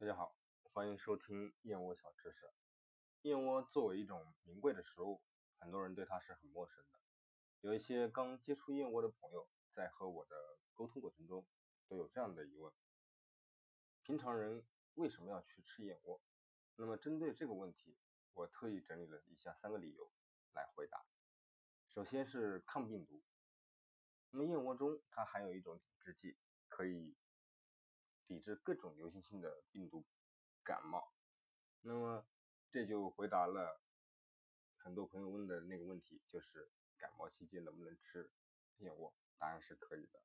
大家好，欢迎收听燕窝小知识。燕窝作为一种名贵的食物，很多人对它是很陌生的。有一些刚接触燕窝的朋友，在和我的沟通过程中，都有这样的疑问：平常人为什么要去吃燕窝？那么针对这个问题，我特意整理了以下三个理由来回答。首先是抗病毒。那么燕窝中它含有一种抵制剂，可以。抵制各种流行性的病毒感冒，那么这就回答了很多朋友问的那个问题，就是感冒期间能不能吃燕窝？答案是可以的。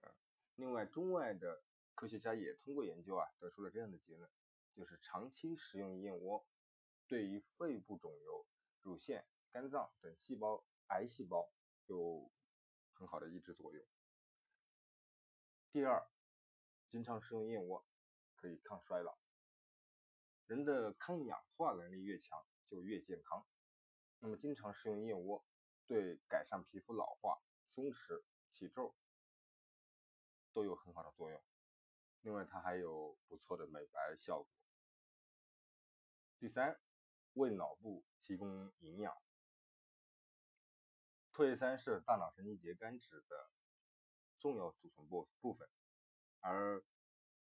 嗯，另外，中外的科学家也通过研究啊，得出了这样的结论，就是长期食用燕窝对于肺部肿瘤、乳腺、肝脏等细胞癌细胞有很好的抑制作用。第二。经常食用燕窝可以抗衰老，人的抗氧化能力越强就越健康。那么经常食用燕窝对改善皮肤老化、松弛、起皱都有很好的作用。另外它还有不错的美白效果。第三，为脑部提供营养。唾液酸是大脑神经节苷脂的重要组成部部分。而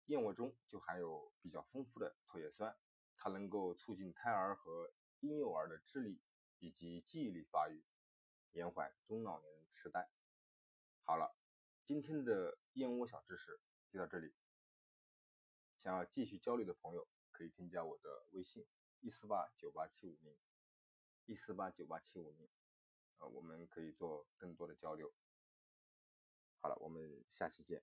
燕窝中就含有比较丰富的唾液酸，它能够促进胎儿和婴幼儿的智力以及记忆力发育，延缓中老年痴呆。好了，今天的燕窝小知识就到这里。想要继续交流的朋友可以添加我的微信：一四八九八七五零，一四八九八七五零，呃，我们可以做更多的交流。好了，我们下期见。